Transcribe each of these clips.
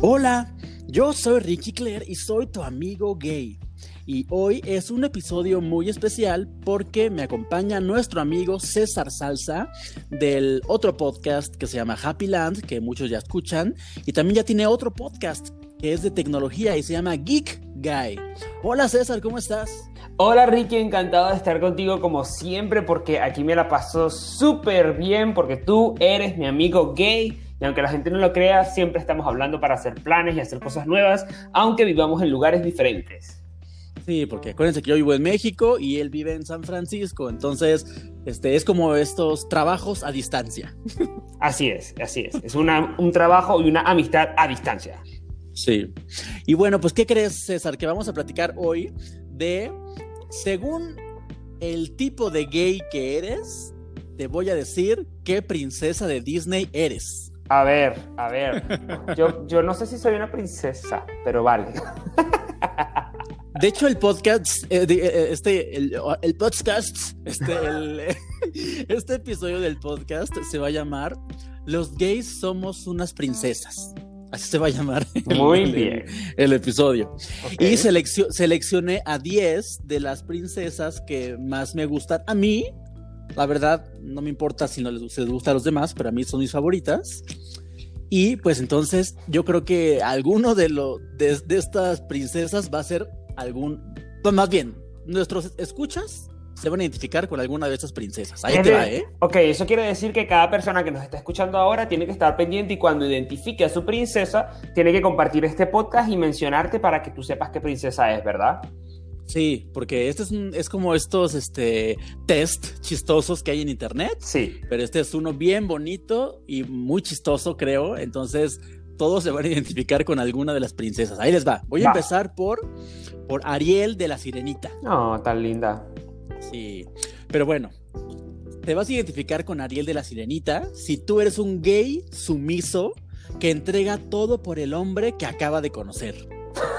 Hola, yo soy Ricky Claire y soy tu amigo gay. Y hoy es un episodio muy especial porque me acompaña nuestro amigo César Salsa del otro podcast que se llama Happy Land, que muchos ya escuchan, y también ya tiene otro podcast que es de tecnología y se llama Geek Guy. Hola César, ¿cómo estás? Hola Ricky, encantado de estar contigo como siempre porque aquí me la paso súper bien porque tú eres mi amigo gay y aunque la gente no lo crea, siempre estamos hablando para hacer planes y hacer cosas nuevas, aunque vivamos en lugares diferentes. Sí, porque acuérdense que yo vivo en México y él vive en San Francisco, entonces este, es como estos trabajos a distancia. Así es, así es. Es una, un trabajo y una amistad a distancia. Sí. Y bueno, pues ¿qué crees, César? Que vamos a platicar hoy de, según el tipo de gay que eres, te voy a decir qué princesa de Disney eres. A ver, a ver. Yo, yo no sé si soy una princesa, pero vale. De hecho, el podcast, eh, eh, este, el, podcast, este, este episodio del podcast se va a llamar Los gays somos unas princesas. Así se va a llamar. Muy bien. El, episodio. Y seleccioné a 10 de las princesas que más me gustan. A mí, la verdad, no me importa si no les, gusta a los demás, pero a mí son mis favoritas. Y pues entonces yo creo que alguno de, lo, de, de estas princesas va a ser algún, pues más bien, nuestros escuchas se van a identificar con alguna de estas princesas. Ahí te va, ¿eh? Ok, eso quiere decir que cada persona que nos está escuchando ahora tiene que estar pendiente y cuando identifique a su princesa, tiene que compartir este podcast y mencionarte para que tú sepas qué princesa es, ¿verdad? Sí, porque este es, es como estos este, test chistosos que hay en internet. Sí. Pero este es uno bien bonito y muy chistoso, creo. Entonces, todos se van a identificar con alguna de las princesas. Ahí les va. Voy a empezar por, por Ariel de la Sirenita. No, tan linda. Sí, pero bueno, te vas a identificar con Ariel de la Sirenita si tú eres un gay sumiso que entrega todo por el hombre que acaba de conocer.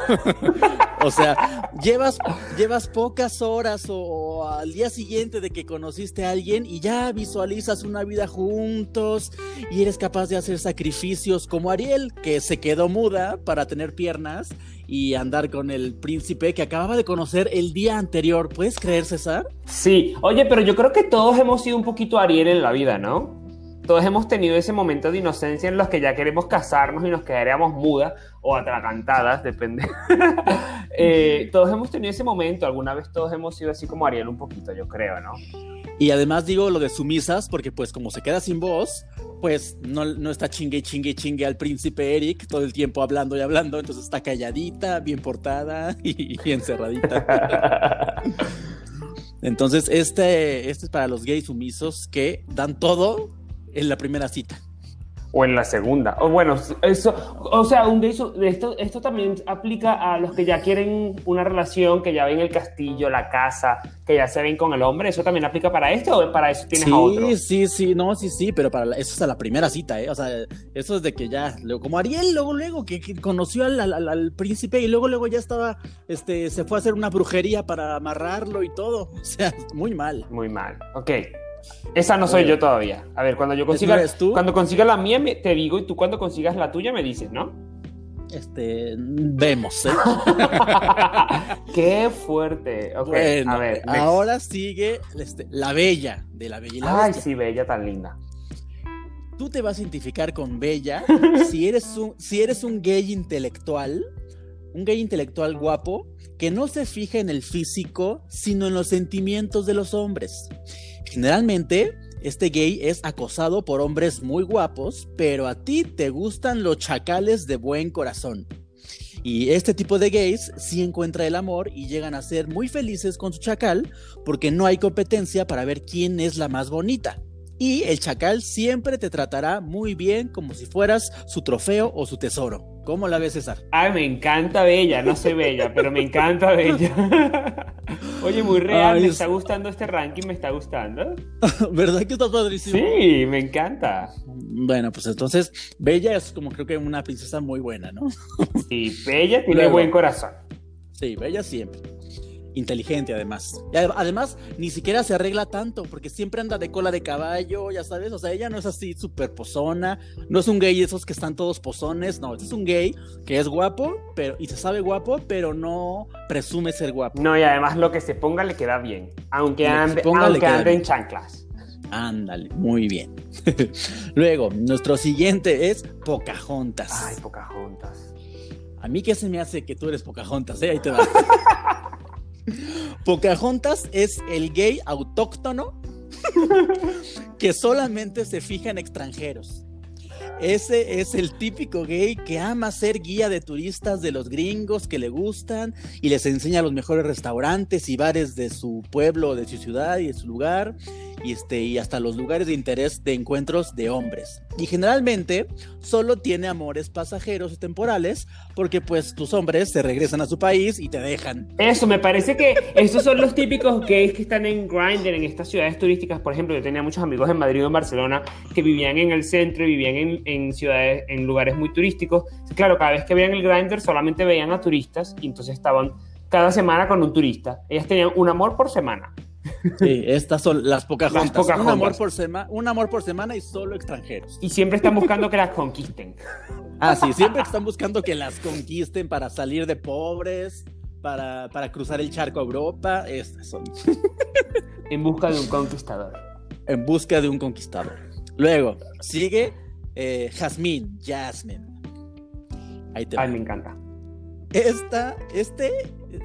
o sea, llevas, llevas pocas horas o, al día siguiente de que conociste a alguien y ya visualizas una vida juntos y eres capaz de hacer sacrificios como Ariel, que se quedó muda para tener piernas y andar con el príncipe que acababa de conocer el día anterior. ¿Puedes creer, César? Sí, oye, pero yo creo que todos hemos sido un poquito Ariel en la vida, ¿no? Todos hemos tenido ese momento de inocencia en los que ya queremos casarnos y nos quedaríamos mudas o atragantadas, depende. Eh, todos hemos tenido ese momento, alguna vez todos hemos sido así como Ariel un poquito, yo creo, ¿no? Y además digo lo de sumisas, porque pues como se queda sin voz, pues no, no está chingue, chingue, chingue al príncipe Eric todo el tiempo hablando y hablando, entonces está calladita, bien portada y, bien cerradita. Entonces, este, este es para los gays sumisos que dan todo en la primera cita. O en la segunda. O bueno, eso, o sea, un esto, esto también aplica a los que ya quieren una relación, que ya ven el castillo, la casa, que ya se ven con el hombre. ¿Eso también aplica para esto o para eso tienes sí, a otro? Sí, sí, sí, no, sí, sí, pero para eso es a la primera cita, ¿eh? O sea, eso es de que ya, como Ariel, luego, luego, que, conoció al, al, príncipe y luego, luego ya estaba, este, se fue a hacer una brujería para amarrarlo y todo. O sea, muy mal. Muy mal. Ok. Esa no soy yo todavía. A ver, cuando yo consiga, cuando consiga la mía te digo y tú cuando consigas la tuya me dices, ¿no? Este, vemos. ¿eh? Qué fuerte. Okay, a ver, ahora sigue este, la bella de la bella y la Ay, sí, bella tan linda. Tú te vas a identificar con Bella si eres un, si eres un gay intelectual, un gay intelectual guapo que no se fija en el físico, sino en los sentimientos de los hombres. Generalmente, este gay es acosado por hombres muy guapos, pero a ti te gustan los chacales de buen corazón. Y este tipo de gays sí encuentra el amor y llegan a ser muy felices con su chacal porque no hay competencia para ver quién es la más bonita. Y el chacal siempre te tratará muy bien como si fueras su trofeo o su tesoro. ¿Cómo la ves, César? Ay, me encanta Bella, no soy Bella, pero me encanta Bella. Oye, muy real, me está gustando este ranking, me está gustando. ¿Verdad que está padrísimo? Sí, me encanta. Bueno, pues entonces, Bella es como creo que una princesa muy buena, ¿no? sí, Bella tiene buen corazón. Sí, Bella siempre. Inteligente además. Y además, ni siquiera se arregla tanto, porque siempre anda de cola de caballo, ya sabes, o sea, ella no es así súper pozona, no es un gay de esos que están todos pozones, no, este es un gay que es guapo, pero, y se sabe guapo, pero no presume ser guapo. No, y además lo que se ponga le queda bien. Aunque que ande, ponga aunque ande en chanclas. Ándale, muy bien. Luego, nuestro siguiente es Pocahontas. Ay, Pocahontas. A mí qué se me hace que tú eres Pocahontas, ¿eh? Ahí te va. Pocahontas es el gay autóctono que solamente se fija en extranjeros. Ese es el típico gay que ama ser guía de turistas de los gringos que le gustan y les enseña los mejores restaurantes y bares de su pueblo, de su ciudad y de su lugar y, este, y hasta los lugares de interés de encuentros de hombres. Y generalmente solo tiene amores pasajeros y temporales porque pues tus hombres se regresan a su país y te dejan. Eso, me parece que estos son los típicos gays que están en Grindr, en estas ciudades turísticas. Por ejemplo, yo tenía muchos amigos en Madrid o en Barcelona que vivían en el centro y vivían en, en ciudades, en lugares muy turísticos. Claro, cada vez que veían el Grindr solamente veían a turistas y entonces estaban cada semana con un turista. Ellas tenían un amor por semana. Sí, estas son las Pocahontas. Las Pocahontas. Un, amor por sema- un amor por semana y solo extranjeros. Y siempre están buscando que las conquisten. Ah, sí, siempre están buscando que las conquisten para salir de pobres, para, para cruzar el charco a Europa. Estas son En busca de un conquistador. en busca de un conquistador. Luego, sigue eh, Jasmine, Jasmine. Ahí te va. Ay, me encanta. Esta, este,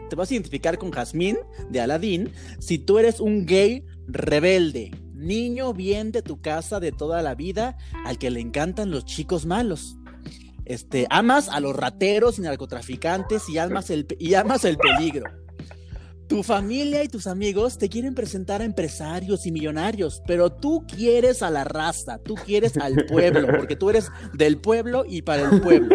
te vas a identificar con Jasmine de Aladdin si tú eres un gay rebelde, niño bien de tu casa de toda la vida, al que le encantan los chicos malos. Este, amas a los rateros y narcotraficantes y amas el, y amas el peligro. Tu familia y tus amigos te quieren presentar a empresarios y millonarios, pero tú quieres a la raza, tú quieres al pueblo, porque tú eres del pueblo y para el pueblo.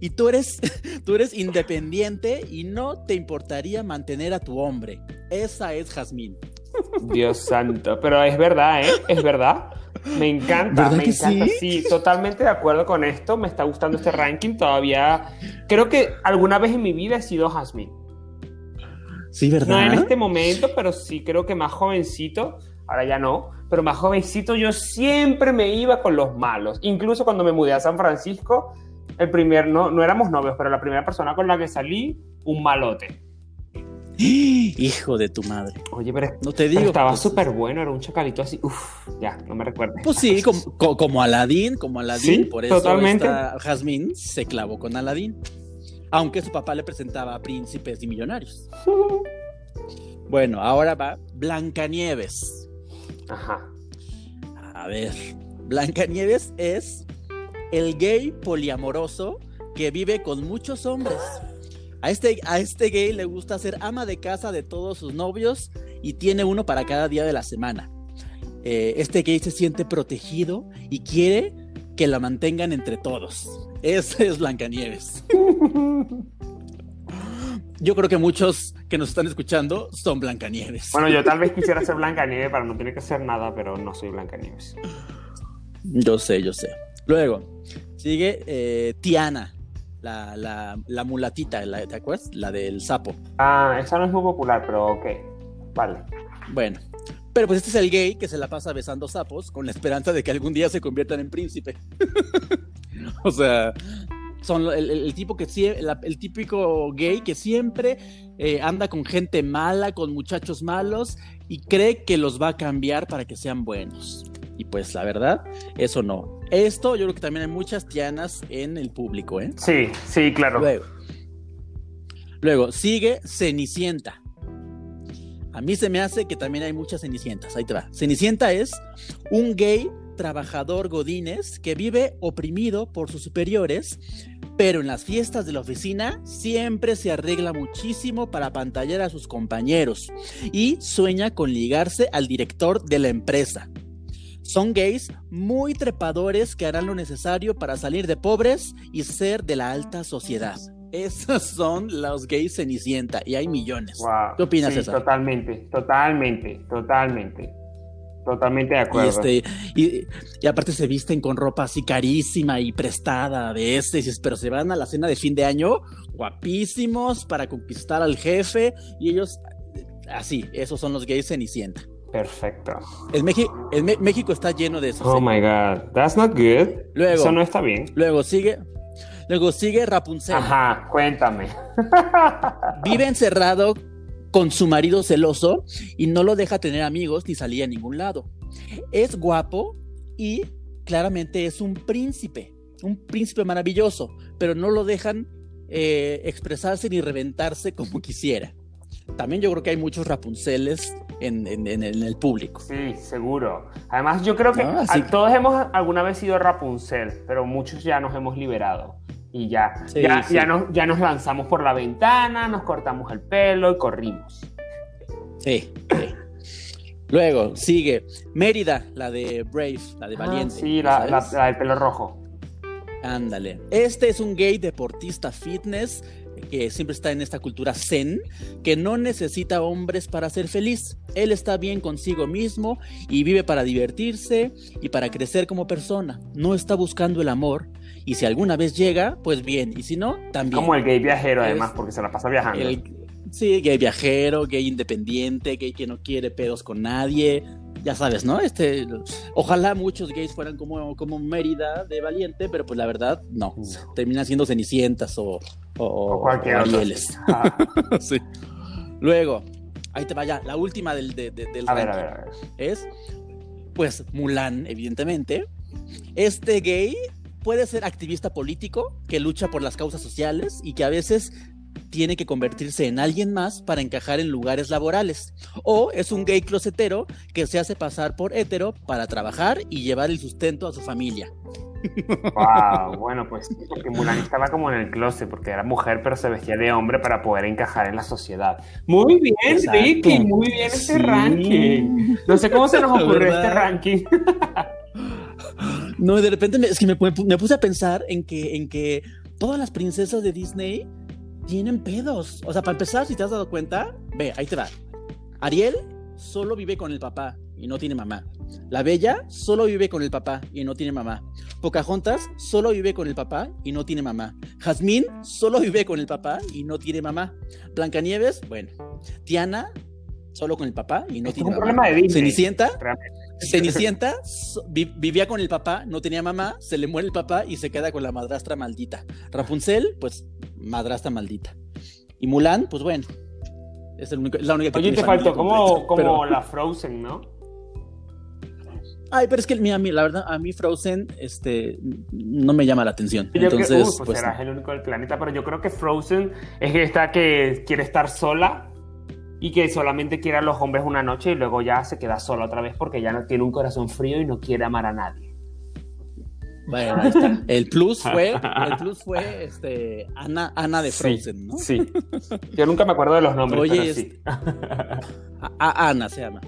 Y tú eres, tú eres independiente y no te importaría mantener a tu hombre. Esa es Jazmín. Dios santo. Pero es verdad, ¿eh? Es verdad. Me encanta, ¿Verdad me encanta. sí? Sí? totalmente de acuerdo con esto. Me está gustando este ranking. Todavía creo que alguna vez en mi vida he sido Jasmine. Sí, No ¿verdad? en este momento, pero sí creo que más jovencito. Ahora ya no. Pero más jovencito yo siempre me iba con los malos. Incluso cuando me mudé a San Francisco, el primer, no, no éramos novios, pero la primera persona con la que salí, un malote. Hijo de tu madre. Oye, pero, No te pero digo. estaba pues, súper bueno, era un chacalito así. Uf, ya, no me recuerdes. Pues sí, como, co- como Aladín, como Aladín, Sí, por eso totalmente. esta Jazmín se clavó con Aladín. Aunque su papá le presentaba a príncipes y millonarios. Bueno, ahora va Blancanieves. Ajá. A ver, Blancanieves es el gay poliamoroso que vive con muchos hombres. A este, a este gay le gusta ser ama de casa de todos sus novios y tiene uno para cada día de la semana. Eh, este gay se siente protegido y quiere que la mantengan entre todos. Esa es Blancanieves. Yo creo que muchos que nos están escuchando son Blancanieves. Bueno, yo tal vez quisiera ser Blancanieves para no tener que hacer nada, pero no soy Blancanieves. Yo sé, yo sé. Luego, sigue eh, Tiana, la, la, la mulatita, la, ¿te acuerdas? La del sapo. Ah, esa no es muy popular, pero ok. Vale. Bueno, pero pues este es el gay que se la pasa besando sapos con la esperanza de que algún día se conviertan en príncipe. o sea, son el, tipo que el típico gay que siempre eh, anda con gente mala, con muchachos malos y cree que los va a cambiar para que sean buenos. Y pues la verdad, eso no. Esto yo creo que también hay muchas tianas en el público, ¿eh? Sí, sí, claro. Luego, luego sigue Cenicienta. A mí se me hace que también hay muchas Cenicientas. Ahí te va. Cenicienta es un gay trabajador godínez que vive oprimido por sus superiores, pero en las fiestas de la oficina siempre se arregla muchísimo para pantallar a sus compañeros y sueña con ligarse al director de la empresa. Son gays muy trepadores que harán lo necesario para salir de pobres y ser de la alta sociedad. Esos son los gays Cenicienta y hay millones. Wow. ¿Qué opinas, sí, César? Totalmente, totalmente, totalmente. Totalmente de Y, acuerdo. este, y, y aparte se visten con ropa así carísima y prestada de este, pero se van a la cena de fin de año guapísimos para conquistar al jefe y ellos Así, esos son los gays Cenicienta. Perfecto. El, el México está lleno de esos. Oh my god, that's not good. Luego, Eso no está bien. Luego sigue, luego sigue Rapunzel. Ajá, cuéntame. Vive encerrado con su marido celoso y no lo deja tener amigos ni salir a ningún lado. Es guapo y claramente es un príncipe, un príncipe maravilloso, pero no lo dejan eh, expresarse ni reventarse como quisiera. También yo creo que hay muchos Rapunceles en, el público. Sí, seguro. Además, yo creo que todos hemos alguna vez sido Rapunzel, pero muchos ya nos hemos liberado. Y ya, ya, nos, ya nos lanzamos por la ventana, nos cortamos el pelo y corrimos. Sí, Luego sigue Mérida, la de Brave, la de ah, Valiente. sí, la, la, del pelo rojo. Ándale. Este es un gay deportista fitness que siempre está en esta cultura zen, que no necesita hombres para ser feliz. Él está bien consigo mismo y vive para divertirse y para crecer como persona. No está buscando el amor. Y si alguna vez llega, pues bien. Y si no, también. Como el gay viajero, además, porque se la pasa viajando. sí, gay viajero, gay independiente, gay que no quiere pedos con nadie ya sabes, ¿no? Este, ojalá muchos gays fueran como, como Mérida de Valiente, pero pues la verdad, no. Terminan siendo Cenicientas o, o, o sí. Luego, ahí te vaya, la última del, del a ver, a ver, a ver. es, pues, Mulan, evidentemente. Este gay puede ser activista político que lucha por las causas sociales y que a veces tiene que convertirse en alguien más para encajar en lugares laborales. O es un gay closetero que se hace pasar por hetero para trabajar y llevar el sustento a su familia. Wow, bueno, pues porque Mulan estaba como en el closet, porque era mujer, pero se vestía de hombre para poder encajar en la sociedad. Muy bien, Ricky, muy bien este ranking. No sé cómo se nos ocurrió este ranking. No, de repente es que me, me, puse a pensar en que, en que todas las princesas de Disney tienen pedos. O sea, para empezar, si te has dado cuenta, ve, ahí te va. Ariel solo vive con el papá y no tiene mamá. La Bella solo vive con el papá y no tiene mamá. Pocahontas solo vive con el papá y no tiene mamá. Jazmín solo vive con el papá y no tiene mamá. Blancanieves, bueno. Tiana solo con el papá y no tiene un mamá. Problema de Cenicienta, Cenicienta vivía con el papá, no tenía mamá, se le muere el papá y se queda con la madrastra maldita. Rapunzel, pues madrastra maldita. Y Mulan, pues bueno, es, el único, la única que Oye, te faltó como, como la Frozen, ¿no? Ay, pero es que la verdad, a mí Frozen este, no me llama la atención. Entonces, pues, pues el único del planeta, pero yo creo que Frozen es esta que quiere estar sola y que solamente quiere a los hombres una noche y luego ya se queda sola otra vez porque ya no tiene un corazón frío y no quiere amar a nadie. Bueno, ahí está. El plus fue, el plus fue este, Ana, Ana de Frozen, ¿no? Sí. Yo nunca me acuerdo de los nombres. Oye, sí. a, Ana se llama.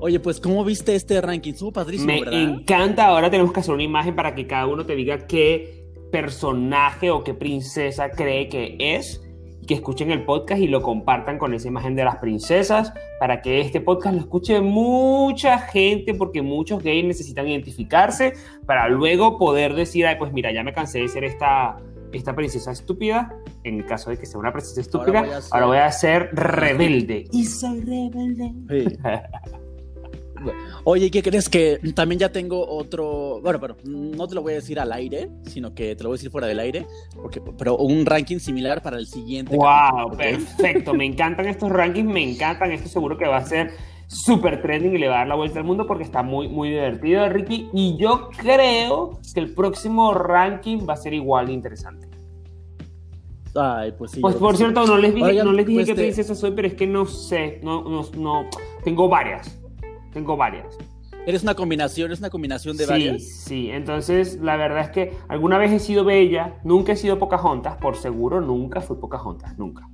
Oye, pues, ¿cómo viste este ranking? Estuvo padrísimo, me encanta. Ahora tenemos que hacer una imagen para que cada uno te diga qué personaje o qué princesa cree que es que escuchen el podcast y lo compartan con esa imagen de las princesas para que este podcast lo escuche mucha gente porque muchos gays necesitan identificarse para luego poder decir, ay, pues mira, ya me cansé de ser esta, esta princesa estúpida. En el caso de que sea una princesa estúpida, ahora voy a ser, rebelde. Y soy rebelde. Oye, ¿qué crees que también ya tengo otro? Bueno, pero no te lo voy a decir al aire, sino que te lo voy a decir fuera del aire, porque, pero un ranking similar para el siguiente. ¡Wow! Perfecto, me encantan estos rankings, me encantan. Esto seguro que va a ser súper trending y le va a dar la vuelta al mundo porque está muy, muy divertido, Ricky. Y yo creo que el próximo ranking va a ser igual de interesante. Ay, pues sí. Pues por cierto, no les dije, no les dije pues qué princesa soy, pero es que no sé, no, no, no, tengo varias. Tengo varias. ¿Eres una combinación? ¿Es una combinación de varias? Sí, entonces la verdad es que alguna vez he sido bella, nunca he sido Pocahontas, por seguro nunca fui Pocahontas, nunca.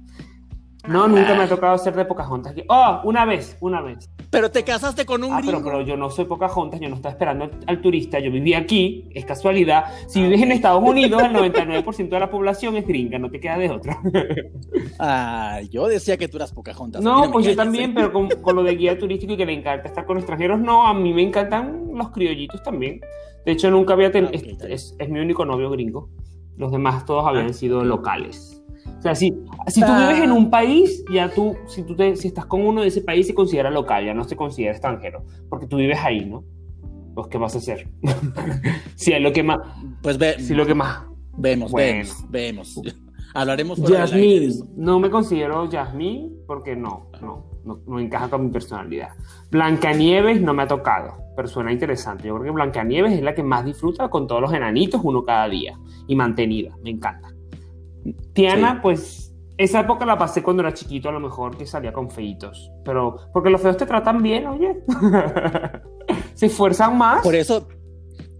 No, nunca me ha tocado ser de Pocahontas. Oh, una vez, una vez. Pero te casaste con un ah, Pero, pero yo no soy Pocahontas, yo no estaba esperando al, turista, yo viví aquí, es casualidad. Si vives en Estados Unidos, el 99% de la población es gringa, no te queda de otra. ah, yo decía que tú eras Pocahontas. No, pues yo también, pero con, lo de guía turístico y que le encanta estar con extranjeros, no, a mí me encantan los criollitos también. De hecho, nunca había tenido... Ah, es, mi único novio gringo. Los demás todos habían ah, sido locales. Sea, si, si tú vives en un país, ya tú, si tú te, si estás con uno de ese país, se considera local, ya no se considera extranjero, porque tú vives ahí, ¿no? Pues, ¿qué vas a hacer? si es lo que más, Pues ve, si lo que más. vemos, Bueno. vemos, vemos. Hablaremos de Jasmine, no me considero Jasmine porque no, no, no, no encaja con mi personalidad. Blancanieves no me ha tocado, pero suena interesante. Yo creo que Blancanieves es la que más disfruta con todos los enanitos, uno cada día, y mantenida, me encanta. Tiana, Sí. pues, esa época la pasé cuando era chiquito, a lo mejor que salía con feitos, pero porque los feos te tratan bien, oye. Se esfuerzan más. Por eso,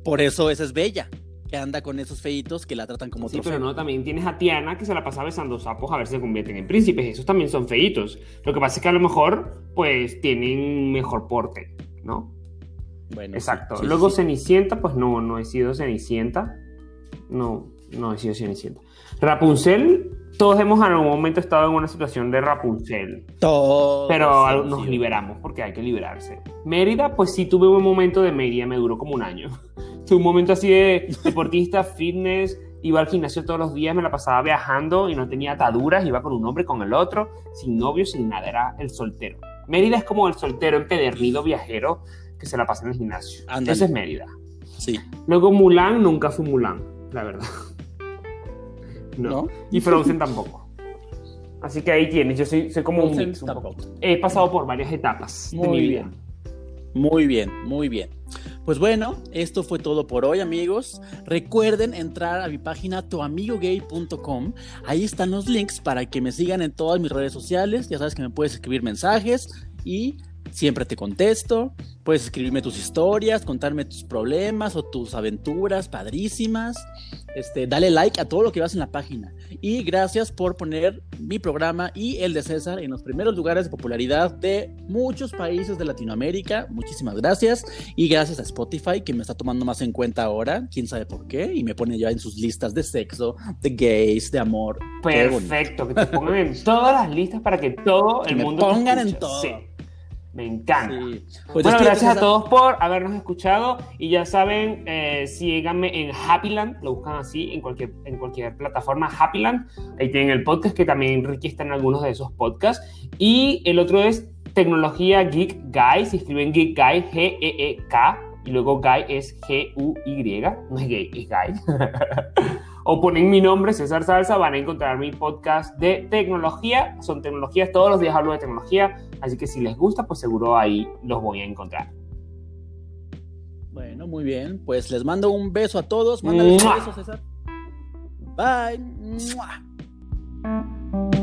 por eso esa es bella, que anda con esos feitos que la tratan como Sí, trofeo. pero no, también tienes a Tiana que se la pasa besando sapos a ver si se convierten en príncipes. Esos también son feitos. Lo que pasa es que a lo mejor, pues, tienen mejor porte, ¿no? Bueno, Exacto. sí, Luego sí. Cenicienta, pues no, no he sido Cenicienta. No, no he sido Cenicienta. Rapunzel, todos hemos en algún momento estado en una situación de Rapunzel. Todos Pero nos liberamos porque hay que liberarse. Mérida, pues sí tuve un momento de Mérida, me duró como un año. Tuve un momento así de deportista, fitness, iba al gimnasio todos los días, me la pasaba viajando y no tenía ataduras, iba con un hombre, con el otro, sin novio, sin nada, era el soltero. Mérida es como el soltero empedernido viajero que se la pasa en el gimnasio. Ándale. Ese es Mérida. Sí, Luego Mulan, nunca fui Mulan, la verdad. No. ¿no? Y Frozen tampoco. Así que ahí tienes, yo soy, soy como un mix. un tampoco. poco. He pasado por varias etapas de Muy mi bien. vida. Muy bien, muy bien. Pues bueno, esto fue todo por hoy, amigos. Recuerden entrar a mi página tuamigogay.com. Ahí están los links para que me sigan en todas mis redes sociales. Ya sabes que me puedes escribir mensajes y siempre te contesto. Puedes escribirme tus historias, contarme tus problemas o tus aventuras padrísimas. Este, dale like a todo lo que vas en la página. Y gracias por poner mi programa y el de César en los primeros lugares de popularidad de muchos países de Latinoamérica. Muchísimas gracias. Y gracias a Spotify, que me está tomando más en cuenta ahora, quién sabe por qué, y me pone ya en sus listas de sexo, de gays, de amor. Perfecto, que te pongan en todas las listas para que todo el me mundo te pongan en todo. Sí, me encanta. Sí. Pues bueno, gracias a todos por habernos escuchado y ya saben, eh, síganme en Happyland, lo buscan así en cualquier, en cualquier plataforma Happyland, ahí tienen el podcast que también Ricky está en algunos de esos podcasts y el otro es Tecnología Geek Guy, se escriben Geek Guy, G-E-E-K y luego Guy es G-U-Y, no es gay, es Guy. o ponen mi nombre, César Salsa, van a encontrar mi podcast de tecnología. Son tecnologías, todos los días hablo de tecnología, así que si les gusta, pues seguro ahí los voy a encontrar. Bueno, muy bien. Pues les mando un beso a todos. Mándales un beso, César. Bye. ¡Mua!